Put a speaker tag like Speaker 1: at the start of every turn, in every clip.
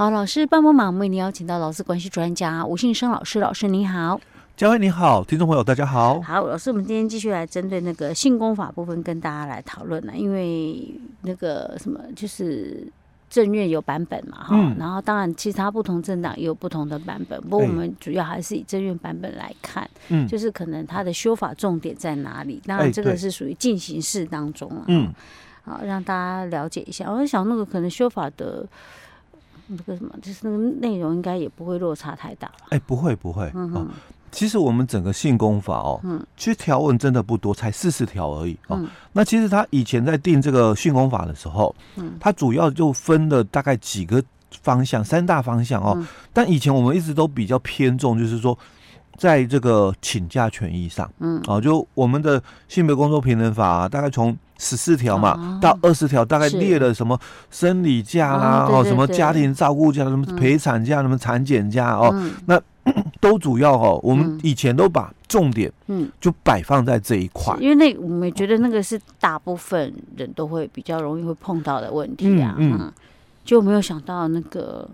Speaker 1: 好，老师帮帮忙，我们为您邀请到劳资关系专家吴信生老师，老师你好。
Speaker 2: 嘉惠你好，听众朋友大家好。
Speaker 1: 好，老师，我们今天继续来针对那个性功法部分跟大家来讨论了，因为那个什么就是正院有版本嘛，哈、嗯，然后当然其他不同政党也有不同的版本，不过我们主要还是以正院版本来看，嗯，就是可能它的修法重点在哪里？当然这个是属于进行式当中啊，嗯，好，让大家了解一下。我在想那个可能修法的那个什么，就是那个内容应该也不会落差太大了。
Speaker 2: 哎，不会不会，嗯哼。其实我们整个性功法哦，嗯，其实条文真的不多，才四十条而已哦。嗯、那其实他以前在定这个性功法的时候，嗯，他主要就分了大概几个方向，三大方向哦。嗯、但以前我们一直都比较偏重，就是说，在这个请假权益上，嗯，啊，就我们的性别工作平等法啊，大概从十四条嘛到二十条，大概列了什么生理假啦，哦，什么家庭照顾假，什么陪产假，什么产检假哦，那。都主要哦，我们以前都把重点嗯。就摆放在这一块，
Speaker 1: 因为那我们觉得那个是大部分人都会比较容易会碰到的问题啊，嗯，就没有想到那个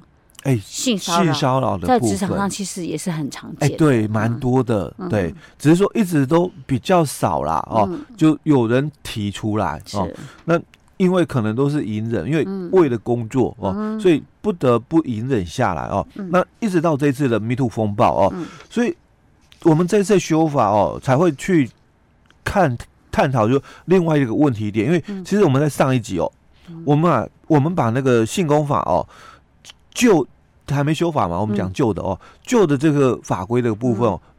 Speaker 1: 哎性骚
Speaker 2: 性骚扰的
Speaker 1: 在职场上其实也是很常见，哎
Speaker 2: 对，蛮多的，对，只是说一直都比较少啦哦，就有人提出来哦，那。因为可能都是隐忍，因为为了工作哦，嗯、所以不得不隐忍下来哦。嗯、那一直到这次的 Me Too 风暴哦，嗯、所以我们这次修法哦，才会去看探讨就另外一个问题点。因为其实我们在上一集哦，嗯、我们啊，我们把那个性功法哦，旧还没修法嘛，我们讲旧的哦，旧、嗯、的这个法规的部分哦。嗯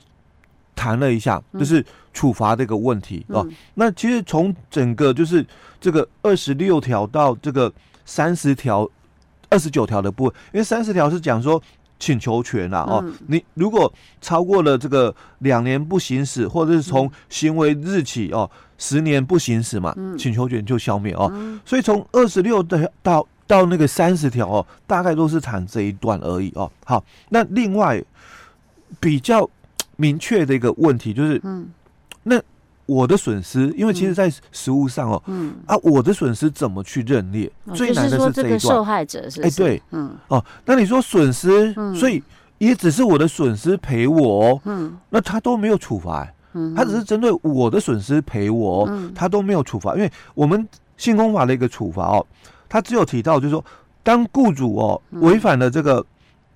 Speaker 2: 谈了一下，就是处罚这个问题哦。嗯、那其实从整个就是这个二十六条到这个三十条、二十九条的部分，因为三十条是讲说请求权啦哦。嗯、你如果超过了这个两年不行使，或者是从行为日起哦十年不行使嘛，嗯、请求权就消灭哦。嗯、所以从二十六的到到那个三十条哦，大概都是谈这一段而已哦。好，那另外比较。明确的一个问题就是，嗯，那我的损失，因为其实，在实物上哦，嗯。啊，我的损失怎么去认列？最难的是这一段。
Speaker 1: 受害者是，哎，
Speaker 2: 对，嗯，哦，那你说损失，所以也只是我的损失赔我，嗯，那他都没有处罚，嗯，他只是针对我的损失赔我，他都没有处罚，因为我们性工法的一个处罚哦，他只有提到就是说，当雇主哦违反了这个。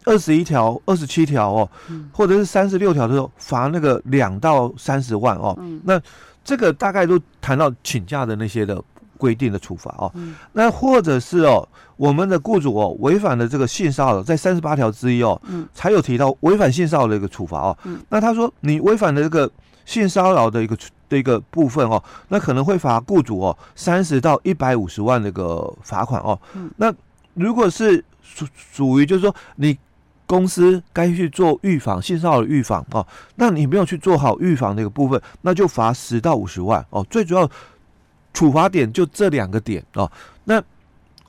Speaker 2: 二十一条、二十七条哦，或者是三十六条的时候，罚那个两到三十万哦。嗯、那这个大概都谈到请假的那些的规定的处罚哦。嗯、那或者是哦，我们的雇主哦违反了这个性骚扰，在三十八条之一哦，嗯、才有提到违反性骚扰的一个处罚哦。嗯、那他说你违反了这个性骚扰的一个的一个部分哦，那可能会罚雇主哦三十到一百五十万的一个罚款哦。嗯、那如果是属属于就是说你。公司该去做预防性骚扰的预防哦，那你没有去做好预防那个部分，那就罚十到五十万哦。最主要处罚点就这两个点哦。那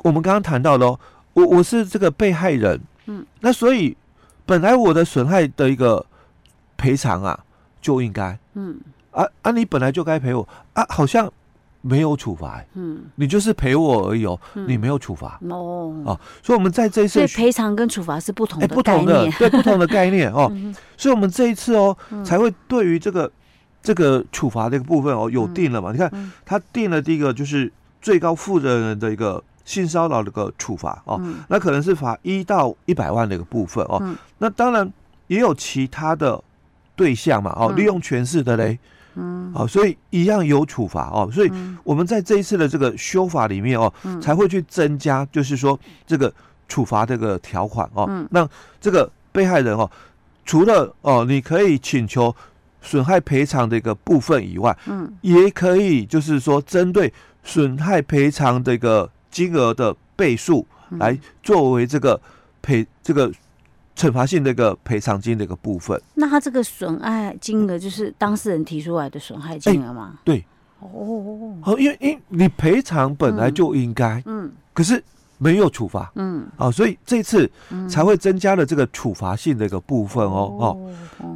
Speaker 2: 我们刚刚谈到喽，我我是这个被害人，嗯，那所以本来我的损害的一个赔偿啊就应该，嗯，啊啊，你本来就该赔我啊，好像。没有处罚，嗯，你就是赔我而已哦，你没有处罚哦，哦，所以我们在这一次，
Speaker 1: 赔偿跟处罚是不同的，不同的，
Speaker 2: 对，不同的概念哦，所以我们这一次哦，才会对于这个这个处罚这个部分哦，有定了嘛？你看，他定了第一个就是最高负责人的一个性骚扰的一个处罚哦，那可能是罚一到一百万的一个部分哦，那当然也有其他的对象嘛，哦，利用权势的嘞。嗯，好，所以一样有处罚哦，所以我们在这一次的这个修法里面哦，嗯、才会去增加，就是说这个处罚这个条款哦，嗯、那这个被害人哦，除了哦，你可以请求损害赔偿的一个部分以外，嗯，也可以就是说针对损害赔偿的一个金额的倍数来作为这个赔这个。惩罚性的一个赔偿金的一个部分，
Speaker 1: 那他这个损害金额就是当事人提出来的损害金额吗？
Speaker 2: 欸、对，哦，好，因为因为你赔偿本来就应该，嗯，可是没有处罚，嗯，啊，所以这次才会增加了这个处罚性的一个部分哦，哦，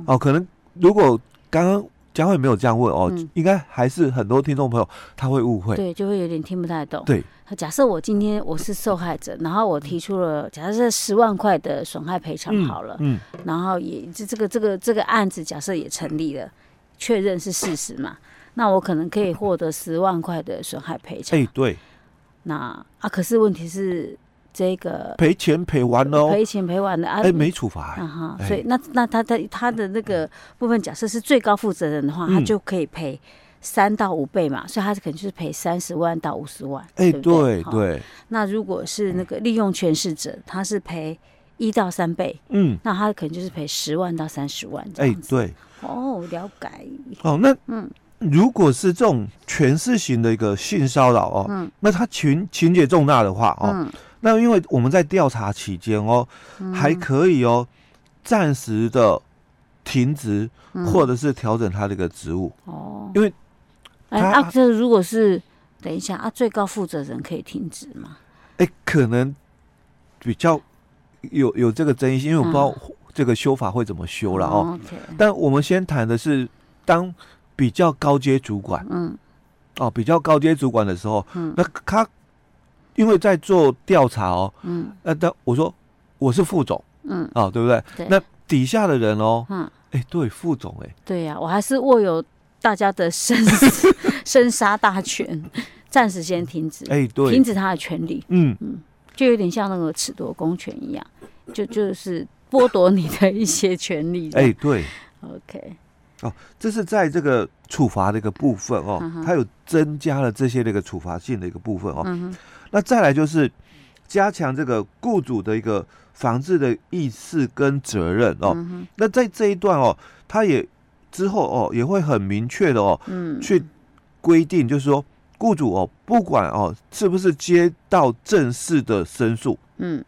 Speaker 2: 哦，可能如果刚刚佳慧没有这样问哦，
Speaker 1: 嗯。
Speaker 2: 应该还是很多听众朋友他会误会，
Speaker 1: 对，就会有点听不太懂。
Speaker 2: 对，
Speaker 1: 假设我今天我是受害者，然后我提出了假设是十万块的损害赔偿好了，
Speaker 2: 嗯，
Speaker 1: 然后也这这个这个这个案子假设也成立了，确认是事实嘛，那我可能可以获得十万块的损害赔偿。
Speaker 2: 哎，对，
Speaker 1: 那啊，可是问题是这个
Speaker 2: 赔钱赔完了哦，
Speaker 1: 赔钱赔完了啊，
Speaker 2: 哎，没处罚，
Speaker 1: 啊哈，
Speaker 2: 哎。
Speaker 1: 所以那那他的他的那个部分，假设是最高负责人的话，
Speaker 2: 嗯。
Speaker 1: 他就可以赔三到五倍嘛，所以他可能就是赔三十万到五十万，
Speaker 2: 哎，
Speaker 1: 对不对。那如果是那个利用权势者，他是赔一到三倍，
Speaker 2: 嗯，
Speaker 1: 那他可能就是赔十万到三十万这
Speaker 2: 哎
Speaker 1: 样，子。
Speaker 2: 对，
Speaker 1: 哦，了解。
Speaker 2: 哦，那
Speaker 1: 嗯。
Speaker 2: 如果是这种权势型的一个性骚扰哦，
Speaker 1: 嗯。
Speaker 2: 那他情情节重大的话哦，
Speaker 1: 嗯
Speaker 2: 那因为我们在调查期间哦，还可以哦，暂时的停职
Speaker 1: 嗯。
Speaker 2: 或者是调整他这个职务，
Speaker 1: 哦，
Speaker 2: 因为
Speaker 1: 哎
Speaker 2: 他
Speaker 1: 啊，这如果是等一下啊，最高负责人可以停职吗？
Speaker 2: 哎，可能比较有有这个争议性，因为我不知道
Speaker 1: 嗯
Speaker 2: 这个修法会怎么修了哦。但我们先谈的是当比较高阶主管
Speaker 1: 嗯。
Speaker 2: 哦，比较高阶主管的时候，
Speaker 1: 嗯。
Speaker 2: 那他因为在做调查哦，
Speaker 1: 嗯。
Speaker 2: 呃，但我说我是副总
Speaker 1: 嗯，
Speaker 2: 哦，对不对？
Speaker 1: 对。
Speaker 2: 那底下的人哦，
Speaker 1: 嗯，
Speaker 2: 哎，对，副总哎，
Speaker 1: 对呀、我还是握有大家的生死生杀大权，暂时先停止，
Speaker 2: 哎，
Speaker 1: 停
Speaker 2: 对，
Speaker 1: 止他的权利，
Speaker 2: 嗯。
Speaker 1: 嗯，就有点像那个褫夺公权一样，就就是剥夺你的一些权利。
Speaker 2: 哎，对
Speaker 1: ，，OK，
Speaker 2: 哦这是在这个处罚的一个部分哦
Speaker 1: 嗯，
Speaker 2: 它有增加了这些的一个处罚性的一个部分哦。那再来就是加强这个雇主的一个防治的意识跟责任哦。
Speaker 1: 嗯，
Speaker 2: 那在这一段哦，他也之后哦也会很明确的哦
Speaker 1: 嗯，
Speaker 2: 去规定，就是说雇主哦不管哦是不是接到正式的申诉，
Speaker 1: 嗯。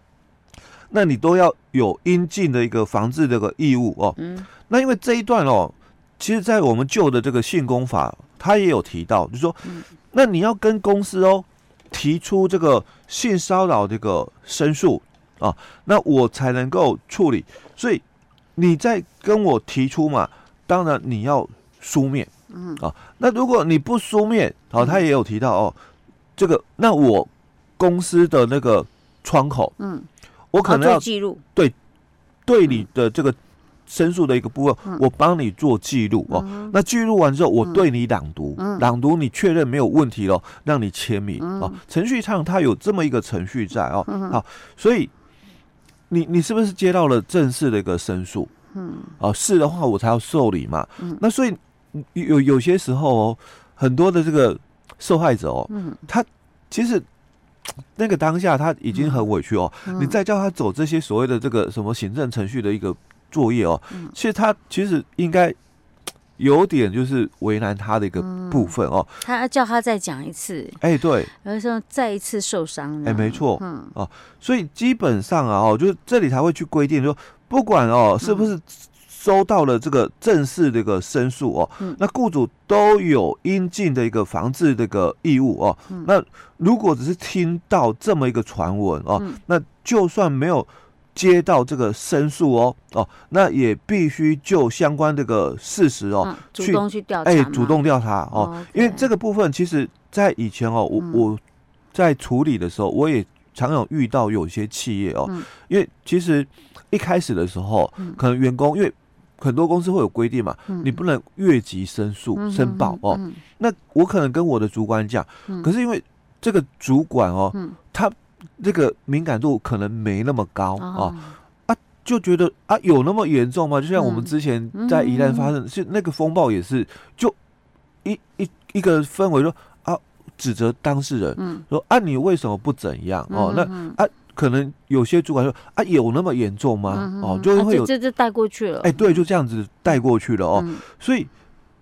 Speaker 2: 那你都要有应尽的一个防治这个义务哦。
Speaker 1: 嗯。
Speaker 2: 那因为这一段哦，其实，在我们旧的这个性工法，他也有提到，就是说，
Speaker 1: 嗯。
Speaker 2: 那你要跟公司哦提出这个性骚扰这个申诉啊，那我才能够处理。所以你在跟我提出嘛，当然你要书面，
Speaker 1: 嗯。
Speaker 2: 啊，那如果你不书面，好、他也有提到哦，这个那我公司的那个窗口，
Speaker 1: 嗯，
Speaker 2: 我可能要
Speaker 1: 记录。对，
Speaker 2: 对你的这个申诉的一个部分，
Speaker 1: 嗯。
Speaker 2: 我帮你做记录哦。
Speaker 1: 嗯。
Speaker 2: 那记录完之后，我对你朗读，
Speaker 1: 嗯。
Speaker 2: 朗读你确认没有问题了，让你签名
Speaker 1: 嗯。
Speaker 2: 哦。程序上它有这么一个程序在哦。
Speaker 1: 嗯。
Speaker 2: 好，所以你你是不是接到了正式的一个申诉？
Speaker 1: 嗯。
Speaker 2: 哦，是的话我才要受理嘛。
Speaker 1: 嗯。
Speaker 2: 那所以有有些时候哦，很多的这个受害者哦，
Speaker 1: 嗯。
Speaker 2: 他其实那个当下他已经很委屈哦，
Speaker 1: 嗯。
Speaker 2: 你再叫他走这些所谓的这个什么行政程序的一个作业哦，
Speaker 1: 嗯。
Speaker 2: 其实他其实应该有点就是为难他的一个
Speaker 1: 嗯。
Speaker 2: 部分哦。
Speaker 1: 他叫他再讲一次，
Speaker 2: 哎，对，
Speaker 1: 有的时候再一次受伤，
Speaker 2: 哎，没错，
Speaker 1: 嗯。
Speaker 2: 哦所以基本上啊，哦，就是这里才会去规定说，不管哦是不是收到了这个正式的一个申诉哦，
Speaker 1: 嗯。
Speaker 2: 那雇主都有应尽的一个防治这个义务哦。
Speaker 1: 嗯。
Speaker 2: 那如果只是听到这么一个传闻哦，
Speaker 1: 嗯。
Speaker 2: 那就算没有接到这个申诉哦哦，那也必须就相关这个事实哦，
Speaker 1: 嗯，主
Speaker 2: 去
Speaker 1: 动去调查
Speaker 2: 哎，
Speaker 1: 吗
Speaker 2: 主动调查哦，
Speaker 1: 哦
Speaker 2: 因
Speaker 1: 为
Speaker 2: 这个部分其实在以前哦，我、
Speaker 1: 嗯。
Speaker 2: 我在处理的时候，我也常有遇到有些企业哦，
Speaker 1: 嗯。
Speaker 2: 因为其实一开始的时候，
Speaker 1: 嗯。
Speaker 2: 可能员工因为很多公司会有规定嘛，
Speaker 1: 嗯。
Speaker 2: 你不能越级申诉、
Speaker 1: 嗯
Speaker 2: 申报哦。
Speaker 1: 嗯
Speaker 2: 那我可能跟我的主管讲，
Speaker 1: 嗯。
Speaker 2: 可是因为这个主管哦，
Speaker 1: 嗯。
Speaker 2: 他这个敏感度可能没那么高啊，
Speaker 1: 哦
Speaker 2: 就觉得啊有那么严重吗？就像我们
Speaker 1: 嗯。
Speaker 2: 之前在宜兰发生，是那个风暴也是，就一一一个氛围说啊，指责当事人
Speaker 1: 嗯。
Speaker 2: 说啊你为什么不怎样？哦？那
Speaker 1: 嗯
Speaker 2: 啊可能有些主管说啊有那么严重吗？
Speaker 1: 嗯
Speaker 2: 哦，就会有
Speaker 1: 啊这这带过去了，
Speaker 2: 哎对，就这样子带过去了哦。
Speaker 1: 嗯。
Speaker 2: 所以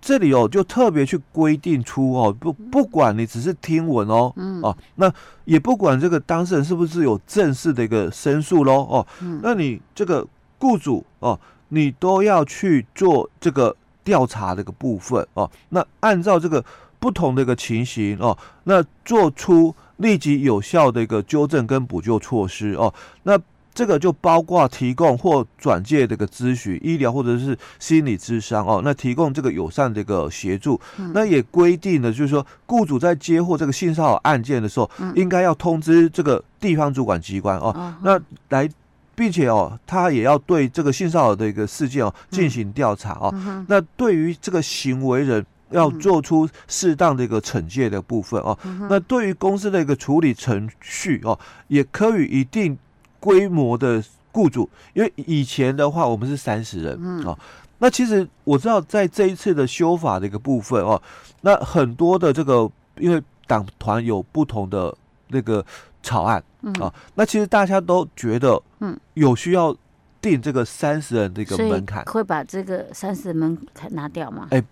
Speaker 2: 这里哦就特别去规定出哦，不不管你只是听闻哦
Speaker 1: 嗯
Speaker 2: 哦，那也不管这个当事人是不是有正式的一个申诉喽哦。
Speaker 1: 嗯
Speaker 2: 那你这个雇主哦，你都要去做这个调查这个部分哦。那按照这个不同的一个情形哦，那做出立即有效的一个纠正跟补救措施哦。那这个就包括提供或转介这个咨询、医疗或者是心理咨商哦，那提供这个友善的一个协助，嗯、那也规定呢，就是说雇主在接获这个性骚扰案件的时候，嗯、应该要通知这个地方主管机关哦，嗯、那来，并且哦，他也要对这个性骚扰的一个事件哦进行调查哦，嗯、那对于这个行为人。要做出适当的一个惩戒的部分哦，嗯、那对于公司的一个处理程序哦，也可以一定规模的雇主，因为以前的话我们是三十人、嗯、哦，那其实我知道在这一次的修法的一个部分哦，那很多的这个因为党团有不同的那个草案、嗯、哦，那其实大家都觉得嗯有需要定这个三十人的一个门槛，
Speaker 1: 会把这个三十人门槛拿掉吗？
Speaker 2: 哎。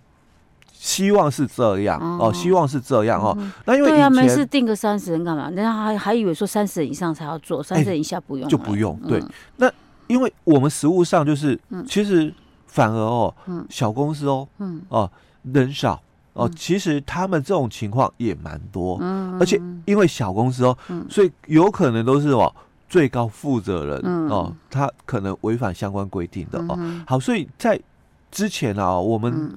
Speaker 2: 希望是这样哦，希望是这样哦。那因为
Speaker 1: 对啊，没事定个三十人干嘛？人家还还以为说三十人以上才要做，三十人以下不用，
Speaker 2: 就不用。对，那因为我们实务上就是，其实反而哦，小公司哦，哦人少哦，其实他们这种情况也蛮多。嗯而且因为小公司哦，所以有可能都是哦最高负责人哦，他可能违反相关规定的哦。好，所以在之前啊，我们。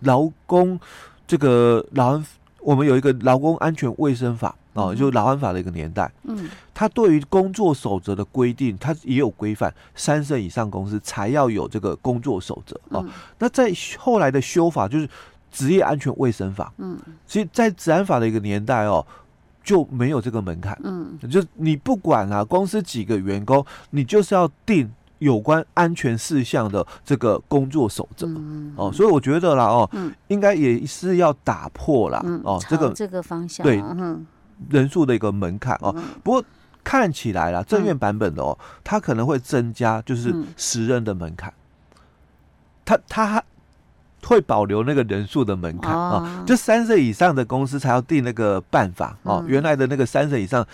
Speaker 2: 劳工这个劳安，我们有一个劳工安全卫生法啊，就劳安法的一个年代。嗯，它对于工作守则的规定，它也有规范，三十以上公司才要有这个工作守则啊。那在后来的修法，就是职业安全卫生法。嗯，所以，在职安法的一个年代哦，就没有这个门槛。嗯，就你不管啊，公司几个员工，你就是要定。有关安全事项的这个工作守则、嗯、哦，所以我觉得啦哦，嗯、应该也是要打破啦、嗯、哦，这个
Speaker 1: 这个方向
Speaker 2: 对、嗯、人数的一个门槛哦。嗯、不过看起来啦，政院版本的哦，嗯、它可能会增加就是十人的门槛，它它会保留那个人数的门槛啊、哦。哦，就三十以上的公司才要定那个办法哦，嗯、原来的那个三十以上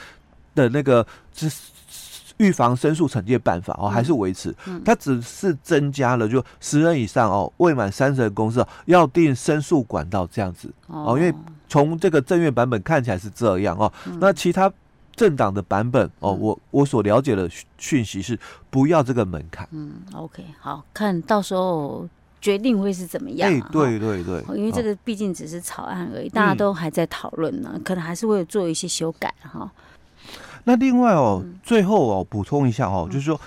Speaker 2: 的那个是。预防申诉惩戒办法哦，还是维持，它只是增加了就十人以上哦，未满三十人公司要定申诉管道这样子哦，因为从这个正月版本看起来是这样哦，那其他政党的版本哦，我我所了解的讯息是不要这个门槛。
Speaker 1: 嗯，OK，好，看到时候决定会是怎么样？
Speaker 2: 哎，对对对，
Speaker 1: 因为这个毕竟只是草案而已，大家都还在讨论呢，可能还是会做一些修改哈。
Speaker 2: 那另外哦，嗯、最后哦，补充一下哦，嗯、就是说，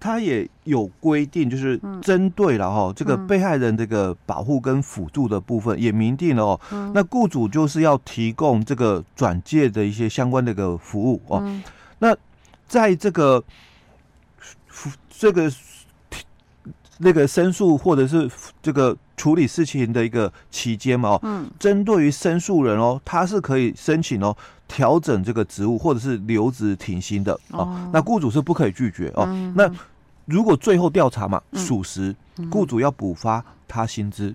Speaker 2: 他也有规定，就是针对了哈、哦，嗯、这个被害人这个保护跟辅助的部分，也明定了哦，嗯、那雇主就是要提供这个转介的一些相关的一个服务哦。嗯、那在这个这个那个申诉或者是这个处理事情的一个期间嘛哦，嗯，针对于申诉人哦，他是可以申请哦。调整这个职务或者是留职停薪的哦，哦，那雇主是不可以拒绝哦。嗯、那如果最后调查嘛属实，雇主要补发他薪资。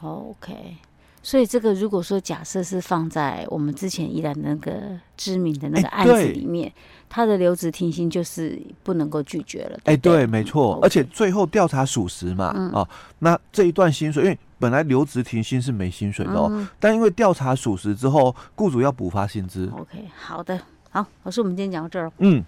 Speaker 1: OK，所以这个如果说假设是放在我们之前依然那个知名的那个案子里面，欸、他的留职停薪就是不能够拒绝了。哎，欸、对，
Speaker 2: 没错，而且最后调查属实嘛，嗯、哦，那这一段薪水因为。本来留职停薪是没薪水的哦，嗯、但因为调查属实之后，雇主要补发薪资。
Speaker 1: OK，好的，好，老师，我们今天讲到这儿。
Speaker 2: 嗯。